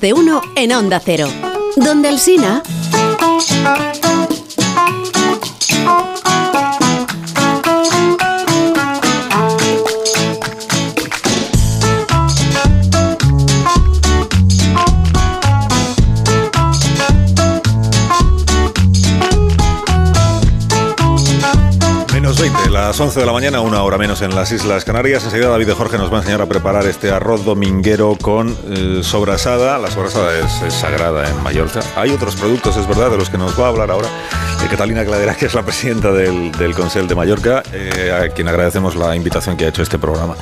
De uno en Onda Cero. Donde el Sina. Las 11 de la mañana, una hora menos en las Islas Canarias. Enseguida David de Jorge nos va a enseñar a preparar este arroz dominguero con eh, sobrasada. La sobrasada es, es sagrada en Mallorca. Hay otros productos, es verdad, de los que nos va a hablar ahora de Catalina Cladera, que es la presidenta del, del Consell de Mallorca, eh, a quien agradecemos la invitación que ha hecho este programa,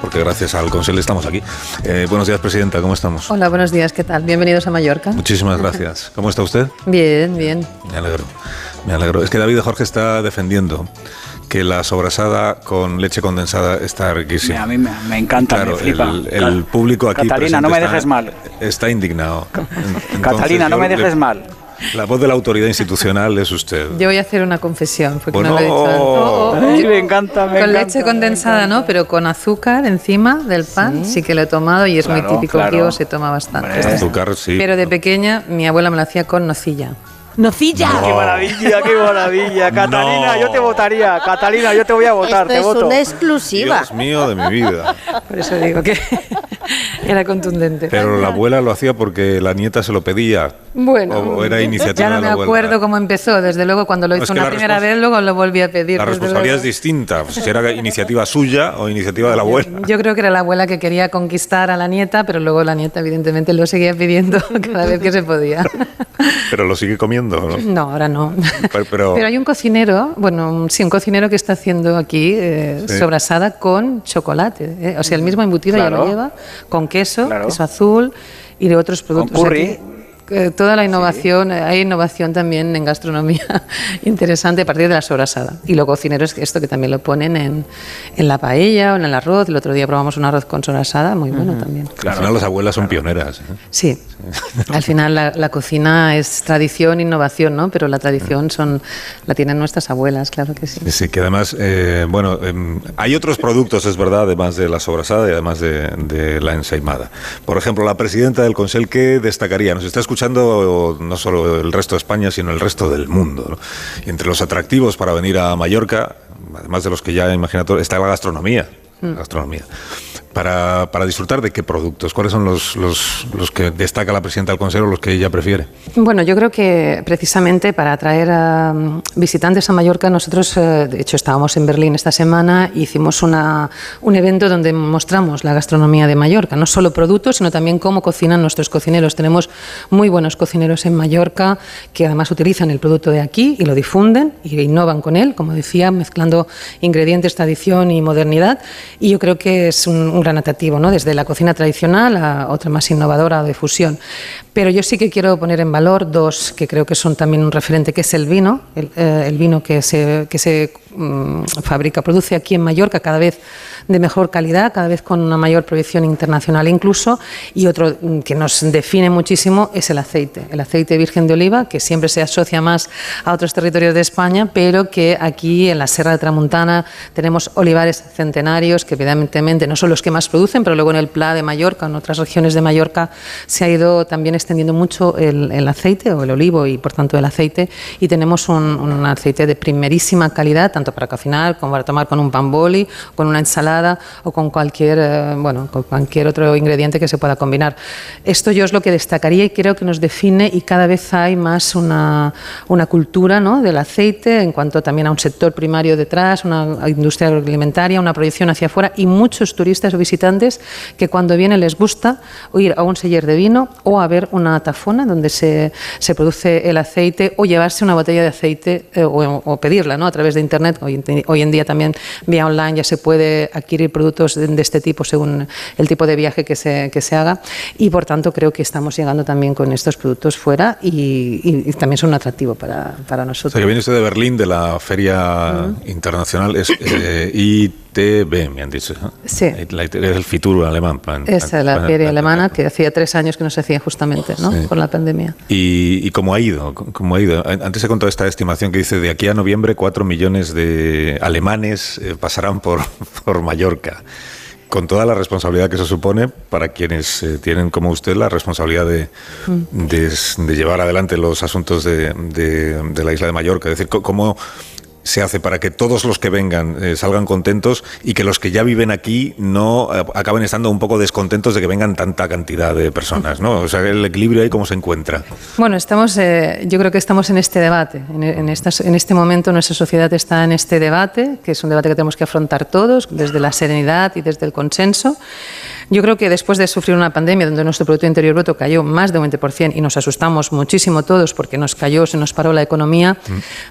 porque gracias al Consell estamos aquí. Eh, buenos días, presidenta, ¿cómo estamos? Hola, buenos días, ¿qué tal? Bienvenidos a Mallorca. Muchísimas gracias. ¿Cómo está usted? Bien, bien. Me alegro, me alegro. Es que David de Jorge está defendiendo que la sobrasada con leche condensada está riquísima. A mí me, me encanta, Claro, me flipa. el, el público aquí Catalina, no me está- dejes mal. Está indignado. Entonces, Catalina, no me le- dejes mal. La voz de la autoridad institucional es usted. Yo voy a hacer una confesión, porque Bueno. no lo he dicho antes. Oh, oh, Ay, me encanta, me con encanta, leche condensada, ¿no? Pero con azúcar encima del pan, sí, que lo he tomado y es muy Claro, típico claro. que se toma bastante. Hombre. Azúcar, sí. Pero de pequeña mi abuela me lo hacía con nocilla. ¡Nocilla! ¡Qué maravilla, qué maravilla! Catalina, No. yo te votaría. Catalina, yo te voy a votar, Esto te es voto. una exclusiva. Dios mío de mi vida. Por eso digo que era contundente. Pero la abuela lo hacía porque la nieta se lo pedía. Bueno, O, era iniciativa ya no de me la abuela. acuerdo cómo empezó. Desde luego, cuando lo No, hizo es una la primera vez, luego lo volví a pedir. La responsabilidad es luego. distinta. Pues si era iniciativa suya o iniciativa de la abuela. Yo creo que era la abuela que quería conquistar a la nieta, pero luego la nieta evidentemente lo seguía pidiendo cada vez que se podía. Pero lo sigue comiendo, ¿no? No, ahora no. Pero- pero- hay un cocinero, bueno, sí, un cocinero que está haciendo aquí eh, Sí. sobrasada con chocolate. eh. O sea, el mismo embutido ya lo Claro. lleva, con queso, Claro. queso azul y de otros productos. Curry. Eh, toda la innovación, eh, hay innovación también en gastronomía interesante a partir de la sobrasada. Y los cocineros, esto que también lo ponen en, en la paella o en el arroz. El otro día probamos un arroz con sobrasada, muy bueno también. Al final las abuelas son pioneras. ¿eh? Sí, al final la, la cocina es tradición, innovación, ¿no? Pero la tradición son la tienen nuestras abuelas, claro que sí. Sí, sí, que además, eh, bueno, em, hay otros productos, es verdad, además de la sobrasada y además de, de la ensaimada. Por ejemplo, la presidenta del Consell, ¿qué destacaría? Nos está escuchando no solo el resto de España, sino el resto del mundo. ¿no? Y entre los atractivos para venir a Mallorca, además de los que ya imagina todo, está la gastronomía. la gastronomía. Para, para disfrutar de qué productos, cuáles son los, los, los que destaca la presidenta del Consejo, los que ella prefiere. Bueno, yo creo que precisamente para atraer a mm, visitantes a Mallorca, nosotros, eh, de hecho, estábamos en Berlín esta semana, hicimos una, un evento donde mostramos la gastronomía de Mallorca, no solo productos, sino también cómo cocinan nuestros cocineros. Tenemos muy buenos cocineros en Mallorca que además utilizan el producto de aquí y lo difunden y innovan con él, como decía, mezclando ingredientes, tradición y modernidad. Y yo creo que es un, un gran atractivo, ¿no? desde la cocina tradicional a otra más innovadora de fusión. Pero yo sí que quiero poner en valor dos que creo que son también un referente, que es el vino, el, eh, el vino que se, que se mm, fabrica, produce aquí en Mallorca cada vez de mejor calidad, cada vez con una mayor proyección internacional incluso, y otro mm, que nos define muchísimo es el aceite, el aceite virgen de oliva, que siempre se asocia más a otros territorios de España, pero que aquí en la Serra de Tramuntana tenemos olivares centenarios, que evidentemente no son los que más producen, pero luego en el Pla de Mallorca, en otras regiones de Mallorca, se ha ido también extendiendo mucho el, el aceite o el olivo y por tanto el aceite, y tenemos un, un aceite de primerísima calidad, tanto para cocinar como para tomar con un pan boli, con una ensalada o con cualquier, eh, bueno, con cualquier otro ingrediente que se pueda combinar. Esto yo es lo que destacaría y creo que nos define y cada vez hay más una, una cultura ¿no? del aceite en cuanto también a un sector primario detrás, una industria agroalimentaria, una proyección hacia afuera y muchos turistas o visitantes que cuando vienen les gusta ir a un seller de vino o a ver una tafona donde se, se produce el aceite o llevarse una botella de aceite eh, o, o pedirla ¿no? a través de internet. Hoy, en- hoy en día también vía online ya se puede adquirir productos de, de este tipo según el tipo de viaje que se, que se haga. Y por tanto creo que estamos llegando también con estos productos fuera y, y- y también son un atractivo para, para O nosotros. sea, que viene usted de Berlín, de la Feria Internacional, es eh, ITB, me han dicho. ¿no? Sí. La IT es el Fitur alemán. Esa es la feria plan- alemana que hacía tres años que no se hacía justamente ¿no? Sí. por la pandemia. ¿Y, y cómo ha ido? ¿Cómo ha ido? Antes he contado esta estimación que dice de aquí a noviembre 4 millones de alemanes eh, pasarán por, por Mallorca. con toda la responsabilidad que eso supone para quienes eh, tienen como usted la responsabilidad de, Mm. de, de llevar adelante los asuntos de, de- la isla de Mallorca. Es decir, cómo se hace para que todos los que vengan eh, salgan contentos y que los que ya viven aquí no eh, acaben estando un poco descontentos de que vengan tanta cantidad de personas, ¿no? O sea, el equilibrio ahí cómo se encuentra. Bueno, estamos, eh, yo creo que estamos en este debate. En, en en este momento nuestra sociedad está en este debate, que es un debate que tenemos que afrontar todos desde la serenidad y desde el consenso. Yo creo que después de sufrir una pandemia donde nuestro Producto Interior Bruto cayó más de un 20% y nos asustamos muchísimo todos porque nos cayó, se nos paró la economía,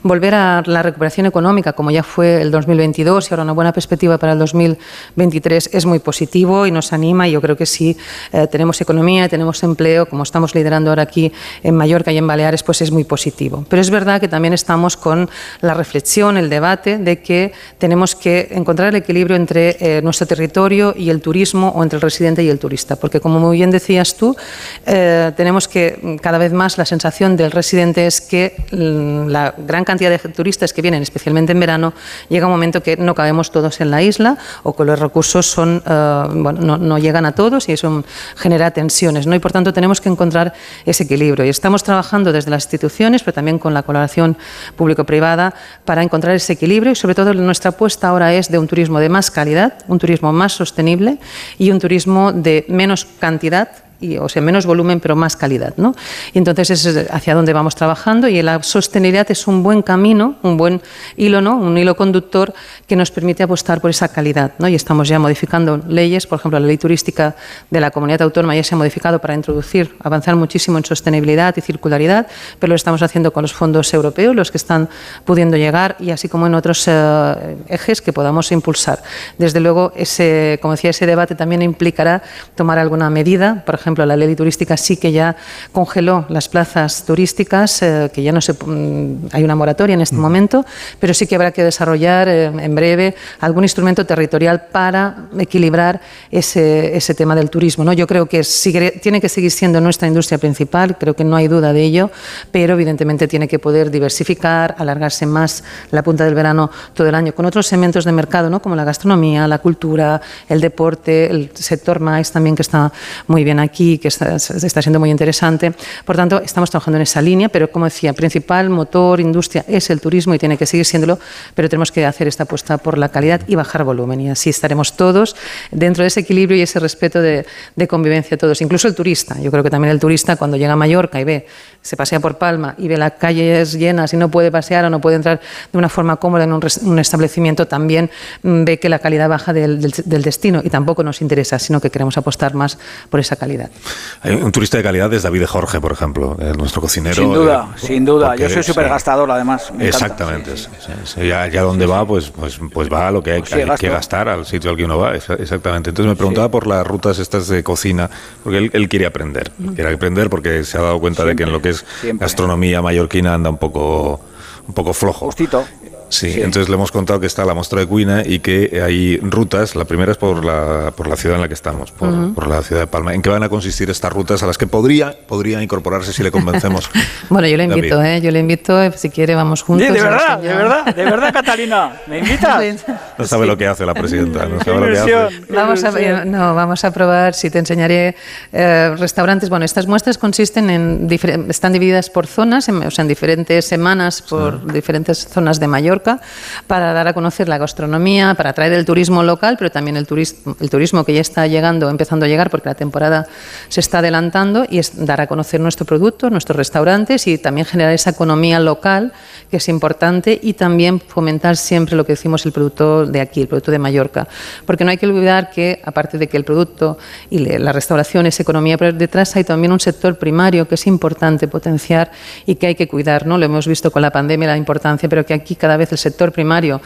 volver a la recuperación económica como ya fue el 2022 y ahora una buena perspectiva para el 2023 es muy positivo y nos anima y yo creo que si eh, tenemos economía, tenemos empleo, como estamos liderando ahora aquí en Mallorca y en Baleares, pues es muy positivo. Pero es verdad que también estamos con la reflexión, el debate de que tenemos que encontrar el equilibrio entre eh, nuestro territorio y el turismo o entre el residente y el turista, porque como muy bien decías tú, eh, tenemos que mm, cada vez más la sensación del residente es que mm, la gran cantidad de turistas que vienen, especialmente en verano, llega un momento que no cabemos todos en la isla o que los recursos son, eh, bueno, no, no llegan a todos y eso genera tensiones. ¿no? Y por tanto tenemos que encontrar ese equilibrio. Y estamos trabajando desde las instituciones, pero también con la colaboración público-privada para encontrar ese equilibrio y sobre todo nuestra apuesta ahora es de un turismo de más calidad, un turismo más sostenible y un turismo de menos cantidad o sea, menos volumen pero más calidad. ¿no? Y entonces es hacia donde vamos trabajando y la sostenibilidad es un buen camino, un buen hilo, ¿no? un hilo conductor que nos permite apostar por esa calidad. ¿no? Y estamos ya modificando leyes, por ejemplo, la ley turística de la comunidad autónoma ya se ha modificado para introducir, avanzar muchísimo en sostenibilidad y circularidad, pero lo estamos haciendo con los fondos europeos, los que están pudiendo llegar y así como en otros eh, ejes que podamos impulsar. Desde luego, ese, como decía, ese debate también implicará tomar alguna medida, por ejemplo, la ley turística sí que ya congeló las plazas turísticas, eh, que ya no se, mm, hay una moratoria en este momento, pero sí que habrá que desarrollar eh, en breve algún instrumento territorial para equilibrar ese, ese tema del turismo. ¿no? Yo creo que sigue- tiene que seguir siendo nuestra industria principal, creo que no hay duda de ello, pero evidentemente tiene que poder diversificar, alargarse más la punta del verano todo el año con otros segmentos de mercado, ¿no? como la gastronomía, la cultura, el deporte, el sector MAIS también que está muy bien aquí, que está, está siendo muy interesante. Por tanto, estamos trabajando en esa línea, pero como decía, principal motor, industria es el turismo y tiene que seguir siéndolo, pero tenemos que hacer esta apuesta por la calidad y bajar volumen. Y así estaremos todos dentro de ese equilibrio y ese respeto de, de convivencia todos, incluso el turista. Yo creo que también el turista cuando llega a Mallorca y ve, se pasea por Palma y ve las calles llenas y no puede pasear o no puede entrar de una forma cómoda en un, un establecimiento, también mm, ve que la calidad baja del, del- del destino y tampoco nos interesa, sino que queremos apostar más por esa calidad. Hay un turista de calidad es David Jorge, por ejemplo, eh, nuestro cocinero. Sin duda, eh, sin duda. porque Yo soy súper gastador, además. me. Exactamente. Sí, sí, sí, sí. Ya, ya donde va, pues, pues, pues va a lo que hay, Pues sí, hay que gasto. gastar, al sitio al que uno va. Exa- Exactamente. Entonces me preguntaba por las rutas estas de cocina, porque él, él quiere aprender. Quiere aprender porque se ha dado cuenta de que en lo que es siempre. gastronomía mallorquina anda un poco, un poco flojo. Justito. Sí, Sí. entonces le hemos contado que está la muestra de Cuina y que hay rutas. La primera es por la, por la ciudad en la que estamos, por, por la ciudad de Palma. ¿En qué van a consistir estas rutas a las que podría, podría incorporarse si le convencemos? Bueno, yo le David. invito, ¿eh? yo le invito, eh, si quiere vamos juntos. de verdad, de verdad, de verdad, Catalina. ¿Me invitas? No sabe lo que hace la presidenta, no sabe lo que hace. Vamos a, no, vamos a probar, si te enseñaré eh, restaurantes. Bueno, estas muestras consisten en, están divididas por zonas, en- o sea, en diferentes semanas por diferentes zonas de Mallorca, para dar a conocer la gastronomía, para atraer el turismo local, pero también el turismo, el turismo que ya está llegando, empezando a llegar, porque la temporada se está adelantando, y es dar a conocer nuestro producto, nuestros restaurantes y también generar esa economía local, que es importante, y también fomentar siempre lo que decimos el producto de aquí, el producto de Mallorca. Porque no hay que olvidar que, aparte de que el producto y la restauración es economía, pero detrás hay también un sector primario que es importante potenciar y que hay que cuidar. ¿no? Lo hemos visto con la pandemia, la importancia, pero que aquí cada vez el sector primario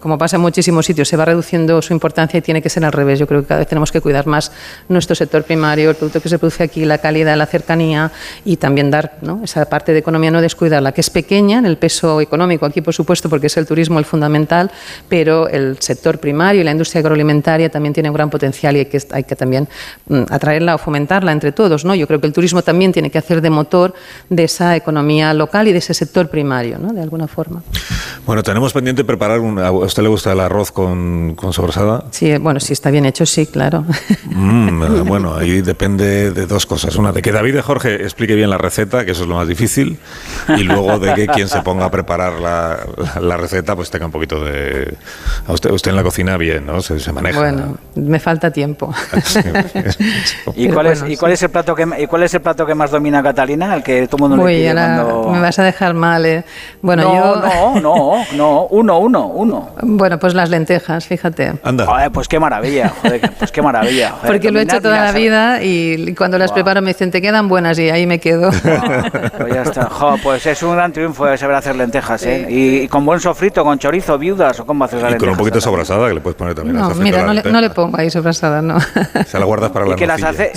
como pasa en muchísimos sitios, se va reduciendo su importancia y tiene que ser al revés. Yo creo que cada vez tenemos que cuidar más nuestro sector primario, el producto que se produce aquí, la calidad, la cercanía y también dar ¿no? esa parte de economía, no descuidarla, que es pequeña en el peso económico aquí, por supuesto, porque es el turismo el fundamental, pero el sector primario y la industria agroalimentaria también tiene un gran potencial y hay que, hay que también mm, atraerla o fomentarla entre todos. ¿no? Yo creo que el turismo también tiene que hacer de motor de esa economía local y de ese sector primario, ¿no? de alguna forma. Bueno, tenemos pendiente preparar una, usted le gusta el arroz con, con sobrasada? Sí, bueno, si está bien hecho, sí, claro. Mm, eh, bueno, ahí depende de dos cosas. Una, de que David de Jorge explique bien la receta, que eso es lo más difícil, y luego de que quien se ponga a preparar la, la, receta pues tenga un poquito de... usted, usted en la cocina bien, ¿no? Se, se maneja. Bueno, me falta tiempo. ¿Y, cuál es, ¿Y cuál es el plato que y cuál es el plato que más domina Catalina? El que todo el mundo Uy, le pide ahora cuando... me vas a dejar mal, ¿eh? Bueno, no, yo... no, no, no, uno, uno, uno. Bueno, pues las lentejas, fíjate. Anda. Joder, pues qué maravilla, joder, pues qué maravilla. joder, Porque lo he hecho toda la vida y cuando las Guau. preparo me dicen, te quedan buenas y ahí me quedo. Pues ya está. Jo, pues es un gran triunfo de saber hacer lentejas, ¿eh? Y, y con buen sofrito, con chorizo, viudas, o cómo haces las Y con un poquito de sobrasada que le puedes poner también No, mira, la no le, lenteja. no le pongo ahí sobrasada, no. Se la guardas para la ¿Y qué las hace?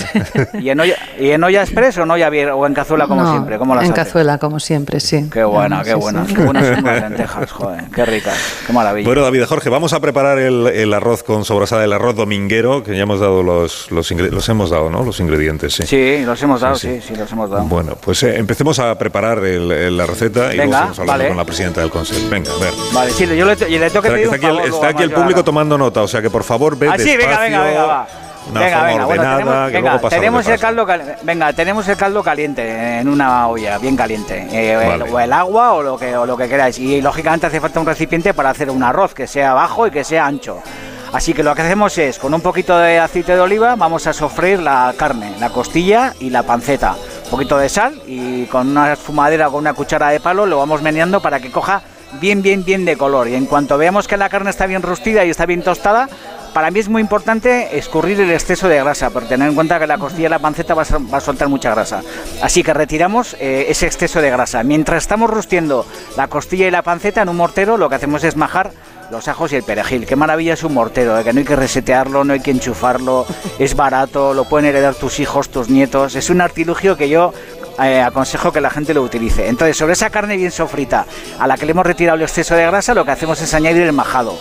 ¿Y en olla, y en olla express o en olla o en cazuela como No, siempre? ¿Cómo las en hace? cazuela, como siempre, sí. Qué buena, No, qué sí, buena, sí. qué buenas son las lentejas, joder, qué ricas, qué maravilla. Bueno, David Jorge, vamos a preparar el, el arroz con sobrasada, el arroz dominguero, que ya hemos dado los, los, hemos dado, ¿no? Los ingredientes, sí. sí, los hemos dado, Sí, sí, sí, los hemos dado. Bueno, pues eh, empecemos a preparar el- el- la receta y luego seguimos hablando vale. con la presidenta del Consejo. Venga, a ver. Vale, sí, yo le, y le tengo que que pedir está un aquí el, favor está aquí el yo público tomando nota, o sea que por favor ve Ah, sí, venga, venga, despacio, venga, va. Una venga, forma venga, bueno, tenemos, que venga, luego tenemos el caldo, cal- venga, tenemos el caldo caliente en una olla, bien caliente, eh, el- o el agua o lo que o lo que queráis. Y lógicamente hace falta un recipiente para hacer un arroz que sea bajo y que sea ancho. Así que lo que hacemos es, con un poquito de aceite de oliva, vamos a sofreír la carne, la costilla y la panceta. Un poquito de sal y con una esfumadera o con una cuchara de palo lo vamos meneando para que coja bien, bien, bien de color. Y en cuanto veamos que la carne está bien rustida y está bien tostada, para mí es muy importante escurrir el exceso de grasa, porque tener en cuenta que la costilla y la panceta va a, soltar mucha grasa. Así que retiramos eh, ese exceso de grasa. Mientras estamos rustiendo la costilla y la panceta en un mortero, lo que hacemos es majar los ajos y el perejil. Qué maravilla es un mortero, eh, que no hay que resetearlo, no hay que enchufarlo, es barato, lo pueden heredar tus hijos, tus nietos. Es un artilugio que yo eh, aconsejo que la gente lo utilice. Entonces, sobre esa carne bien sofrita, a la que le hemos retirado el exceso de grasa, lo que hacemos es añadir el majado.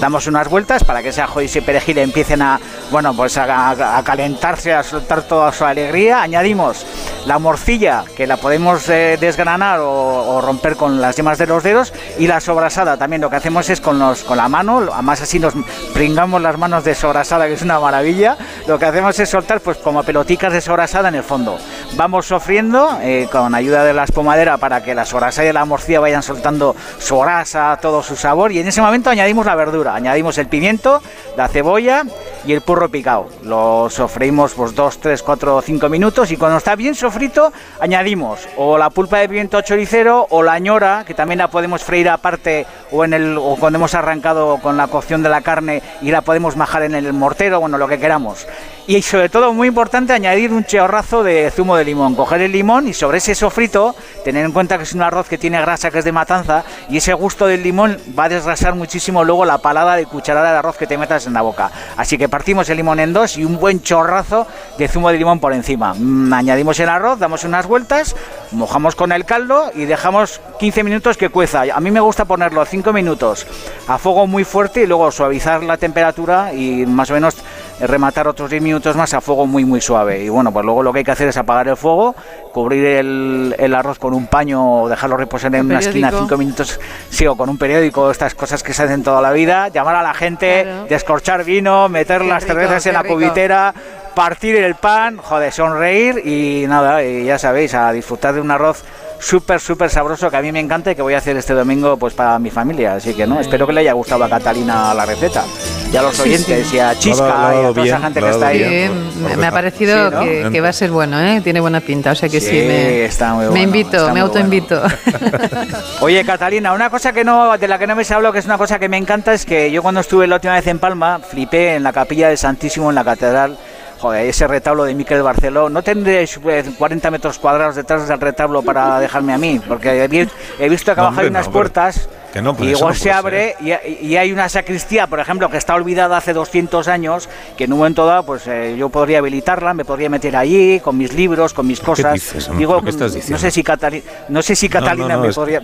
Damos unas vueltas para que ese ajo y perejil empiecen a, bueno, pues a, calentarse, a soltar toda su alegría. Añadimos la morcilla, que la podemos eh, desgranar o, o romper con las yemas de los dedos, y la sobrasada. También lo que hacemos es con, los, con la mano, además así nos pringamos las manos de sobrasada, que es una maravilla. Lo que hacemos es soltar, pues como peloticas de sobrasada en el fondo. Vamos sofriendo eh, con ayuda de la espumadera para que la sobrasada y la morcilla vayan soltando su grasa, todo su sabor, y en ese momento añadimos la verdura, añadimos el pimiento, la cebolla y el purro picado. Lo sofreímos pues 2, 3, 4 5 minutos y cuando está bien sofrito añadimos o la pulpa de pimiento choricero o la ñora, que también la podemos freír aparte o en el o cuando hemos arrancado con la cocción de la carne y la podemos majar en el mortero, bueno, lo que queramos. Y sobre todo, muy importante, añadir un chorrazo de zumo de limón. Coger el limón y sobre ese sofrito, tener en cuenta que es un arroz que tiene grasa, que es de matanza, y ese gusto del limón va a desgrasar muchísimo luego la palada de cucharada de arroz que te metas en la boca. Así que partimos el limón en dos y un buen chorrazo de zumo de limón por encima. Mm, añadimos el arroz, damos unas vueltas, mojamos con el caldo y dejamos 15 minutos que cueza. A mí me gusta ponerlo 5 minutos a fuego muy fuerte y luego suavizar la temperatura y más o menos rematar otros 10 minutos más a fuego muy muy suave. Y bueno, pues luego lo que hay que hacer es apagar el fuego, cubrir el, el arroz con un paño o dejarlo reposar en ¿Un una esquina periódico? 5 minutos, sí, o con un periódico, estas cosas que se hacen toda la vida, llamar a la gente, Claro. descorchar vino, meter Qué las rico, cervezas en la rico. cubitera, partir el pan, joder, sonreír y nada, y ya sabéis, a disfrutar de un arroz súper, súper sabroso que a mí me encanta y que voy a hacer este domingo pues para mi familia. Así que no, espero que le haya gustado a Catalina la receta. Y a los Sí, oyentes sí. y a Lo ha Chisca dado- lo ha y a toda esa gente que está ahí. bien. Me, me ha parecido Sí, ¿no? que, que va a ser bueno, ¿eh? Tiene buena pinta, o sea que sí, Sí, me, está muy me bueno, invito, está me autoinvito. Oye, Catalina, una cosa que no, de la que no me se hablado, que es una cosa que me encanta, es que yo cuando estuve la última vez en Palma, flipé en la capilla del Santísimo en la catedral. Joder, ese retablo de Miquel Barceló. No tendré eh, 40 metros cuadrados detrás del retablo para dejarme a mí, porque he, vi- he visto que No, abajo hay unas no, pero- puertas que no, y igual no se abre y, y hay una sacristía, por ejemplo, que está olvidada hace 200 años, que en un momento dado, pues eh, yo podría habilitarla, me podría meter allí con mis libros, con mis cosas. dices? Digo, ¿Qué estás no sé si Catalina, no sé si No, no, Catalina no, me es- podría.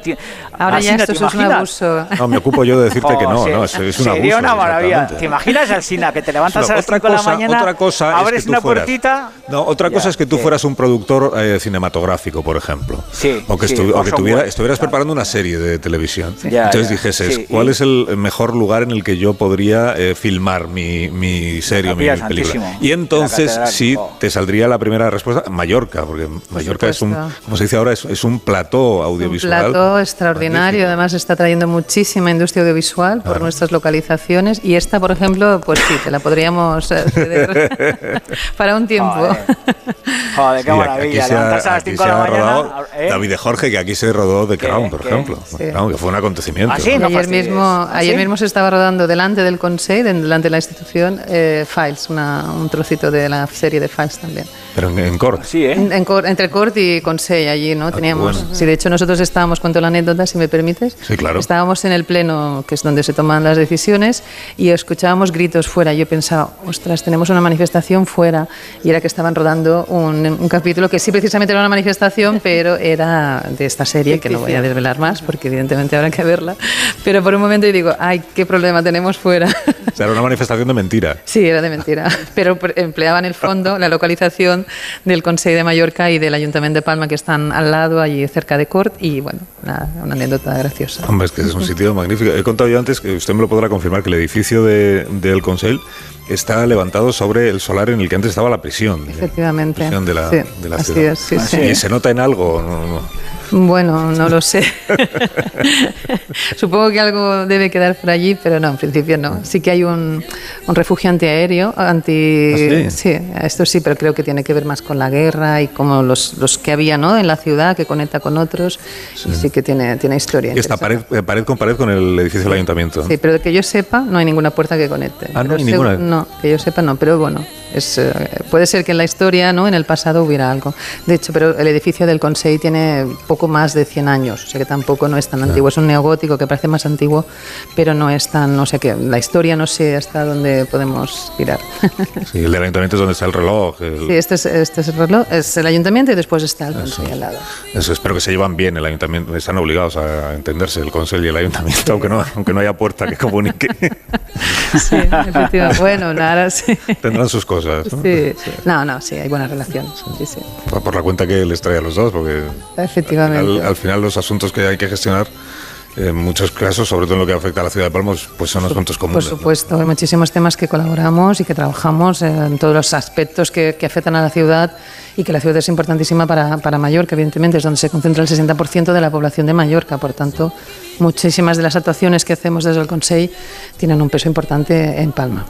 Ahora ya Alsina, esto ¿te es un imaginas? abuso. No, me ocupo yo de decirte que no, Oh, no, sí. es, es un abuso. Sería una maravilla. ¿Te imaginas, Alsina, que te levantas No, a las otra 5 de la cosa- mañana, otra cosa es abres que tú una fueras- puertita... No, otra cosa Ya, es que tú fueras un productor eh, cinematográfico, por ejemplo. Sí, O que, sí, estu- o que tuviera- estuvieras preparando una serie de televisión. Ya, Entonces ya. dijeses, Sí, ¿cuál y- es el mejor lugar en el que yo podría eh, filmar mi, mi serie o mi película? Y entonces sí oh. te saldría la primera respuesta, Mallorca, porque Mallorca es un, como se dice ahora, es, es un plató audiovisual. Un plato extraordinario, magnífico. además está trayendo muchísima industria audiovisual por nuestras localizaciones y esta, por ejemplo, pues sí, te la podríamos eh, ceder para un tiempo. Joder. Joder, qué Sí, maravilla. Aquí se ha, Levantarse a las aquí 5 se de la ha mañana. rodado ¿eh? David de Jorge, que aquí se rodó de ¿Qué? Crown, por ¿Qué? ejemplo. Sí. Crown, que fue un acontecimiento. ¿Ah, sí? Y No ayer mismo, ¿Ah, ayer sí? mismo se estaba rodando delante del Consejo, delante de la institución, eh, Files, una- un trocito de la serie de Files también. Pero en, en Cort. Sí, ¿eh? En- en entre Cort y Consell allí, ¿no? Teníamos. bueno. Sí, de hecho nosotros estábamos, cuento la anécdota, si me permites. Sí, claro. Estábamos en el pleno, que es donde se toman las decisiones, y escuchábamos gritos fuera. Yo pensaba, ostras, tenemos una manifestación fuera, y era que estaban rodando un, un capítulo que sí precisamente era una manifestación, pero era de esta serie, que no voy a desvelar más, porque evidentemente habrá que verla. Pero por un momento yo digo, ay, qué problema tenemos fuera. O sea, era una manifestación de mentira. Sí, era de mentira, pero empleaban el fondo, la localización del Consejo de Mallorca y del Ayuntamiento de Palma que están al lado, allí cerca de Cort, y bueno, una, una anécdota graciosa. Hombre, es que es un sitio magnífico. He contado yo antes, que usted me lo podrá confirmar, que el edificio de- del Consell está levantado sobre el solar en el que antes estaba la prisión. Efectivamente. La prisión de la, Sí, de la así ciudad. es, sí, Ah, sí. ¿Y se nota en algo? No, no. Bueno, no lo sé. Supongo que algo debe quedar por allí, pero no, en principio no. Sí que hay un, un refugio antiaéreo, anti... ¿Ah, sí? esto sí, pero creo que tiene que ver más con la guerra y como los, los que había ¿no? en la ciudad, que conecta con otros, y sí que tiene, tiene historia. Y está pared, pared con pared con el edificio del ayuntamiento. Sí, pero que yo sepa, no hay ninguna puerta que conecte. Ah, no hay ninguna. No, que yo sepa, no. Pero bueno, es, eh, puede ser que en la historia, ¿no? en el pasado hubiera algo. De hecho, pero el edificio del Consejo tiene poco más de 100 años, o sea que tampoco no es tan antiguo. Es un neogótico que parece más antiguo, pero no es tan, no sé qué. La historia no sé hasta dónde podemos tirar. Sí, el del ayuntamiento es donde está el reloj. el- sí, este es, este es el reloj, es el ayuntamiento y después está el Consejo al lado. Eso, espero que se llevan bien el ayuntamiento. Están obligados a entenderse el consejo y el ayuntamiento, aunque no, aunque no haya puerta que comunique. Sí, efectivamente. Bueno, nada, sí. Tendrán sus cosas. ¿No? Sí. No, no, sí, hay buenas relaciones. Sí, sí. Por, por la cuenta que les trae a los dos, porque Efectivamente. al, al final los asuntos que hay que gestionar, en muchos casos, sobre todo en lo que afecta a la ciudad de Palmos, pues son asuntos Por comunes. ¿no? supuesto, hay muchísimos temas que colaboramos y que trabajamos en todos los aspectos que, que afectan a la ciudad y que la ciudad es importantísima para, para Mallorca, evidentemente, es donde se concentra el 60% de la población de Mallorca. Por tanto, muchísimas de las actuaciones que hacemos desde el Consejo tienen un peso importante en Palma.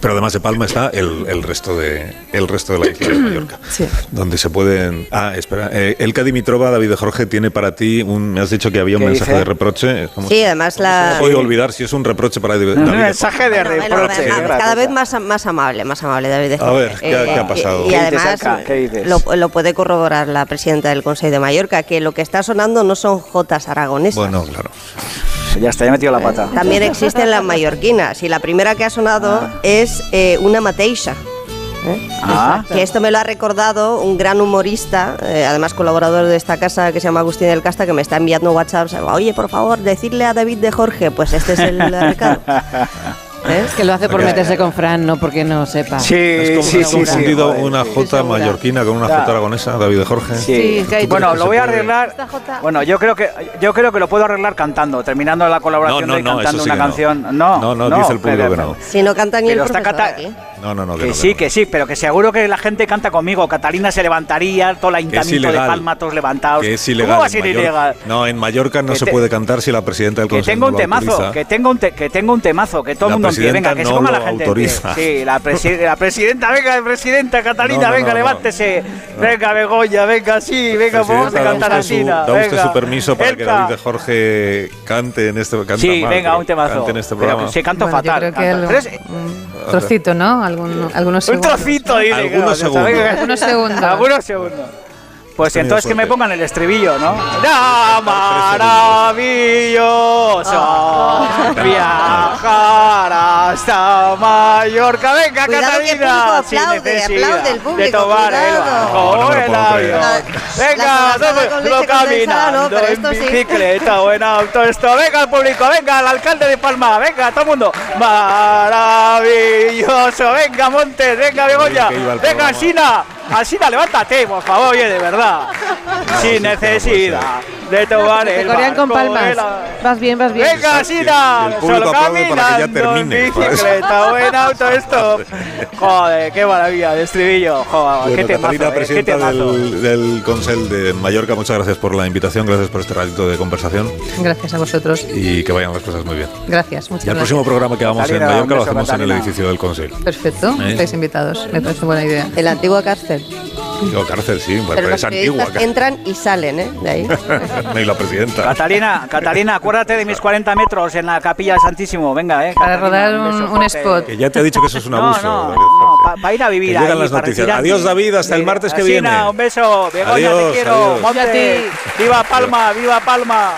Pero además de Palma está el, el resto de el resto de la isla de Mallorca, Sí. donde se pueden. Ah, espera. Eh, Elka Dimitrova, David de Jorge, tiene para ti un. Me has dicho que había un ¿Qué mensaje dice? de reproche. ¿Cómo Sí, además ¿cómo se la... puede olvidar si es un reproche para David. Un mensaje de Bueno, reproche. bueno, cada vez más, más amable, más amable David A ver, ¿qué ha- qué ha pasado? Y, ¿Qué dices, además Alca? ¿Qué dices? lo, lo puede corroborar la presidenta del Consejo de Mallorca, que lo que está sonando no son jotas aragonesas. Bueno, claro. Ya está, ya metido la pata. También existen las mallorquinas y la primera que ha sonado es eh, una mateixa. ¿Eh? Ah, Que esto me lo ha recordado un gran humorista, eh, además colaborador de esta casa que se llama Agustín del Casta, que me está enviando WhatsApp. Oye, por favor, decirle a David de Jorge, pues este es el recado. ¿Eh? Es que lo hace por meterse con Fran, no porque no sepa. sí, ¿Has con- sí, has sí, confundido sí, una jota mallorquina con una Ya. jota aragonesa, David de Jorge? Sí. Sí, que hay- Bueno, lo voy a arreglar. Bueno, yo creo que yo creo que lo puedo arreglar cantando, terminando la colaboración No, no, de no, cantando una canción. No, No, no, dice el público pero- que no. Si no canta ni el profesor cata- aquí. No, no, no. Que no, sí, no. que sí, pero que seguro que la gente canta conmigo. Catalina se levantaría, todo el ayuntamiento de ilegal. Palma, todos levantados. Que es ilegal. ¿Cómo va a en ser Mallorca. ilegal? No, en Mallorca no se puede cantar si la presidenta del Que Consejo temazo, que tengo un, te- que tengo un temazo, que todo el mundo presidenta venga, que se no ponga lo la gente. autoriza. Sí, la, presi- la presidenta, venga, presidenta Catalina, No, no, venga, no, no. levántese. Venga, Begoña, venga, sí, venga, vamos a cantar así. Da usted su permiso para que. David de Jorge cante en este canta Sí, mal, venga, un temazo. Cante en este Pero programa. se canto Bueno, yo fatal. creo que es- un trocito, ¿no? Algún- algunos un segundos. trocito, dice. Algunos segundos. Algunos segundos. Algunos segundos. Pues entonces que me pongan el estribillo, ¿no? ¡Ya maravilloso! Viajar hasta Mallorca. Venga, Cuidado que el Catalina. público sin aplaude, aplaude el De público, tomar el cuidado. avión. Venga, caminando no, pero en bicicleta o en auto. Esto, venga el público, venga el alcalde de Palma, venga todo el mundo. Maravilloso, venga Montes, venga Begoña, que venga programa. Alsina, levántate, por favor, oye, de verdad. Sin necesidad de tomar el corean con palmas. la- Vas bien, vas bien. Venga, público solo caminando en bicicleta o en autostop. Joder, qué maravilla de estribillo. Joder, Bueno, qué temazo, Catalina, eh, presidenta del, del Consell de Mallorca, muchas gracias por la invitación, gracias por este ratito de conversación Gracias a vosotros. y que vayan las cosas muy bien. Gracias, muchas Y el gracias. próximo programa que hagamos Catalina, en Mallorca lo hacemos en el edificio del Consell. Perfecto, ¿Eh? estáis invitados. Me parece buena idea. En la antigua cárcel. Digo, cárcel, sí, Pero pero los es antigua. entran y salen, ¿eh? De ahí. y la presidenta. Catalina, Catalina, acuérdate de mis 40 metros en la capilla del Santísimo. Venga, eh. Para Catalina, rodar beso un, un spot. Que ya te ha dicho que eso es un No, abuso. no, no, Jorge. para ir a vivir Que ahí. llegan las para noticias. Adiós, David, hasta el martes que Asina, viene. un beso. Begoña, Adiós, te quiero. Viva Palma, viva Palma.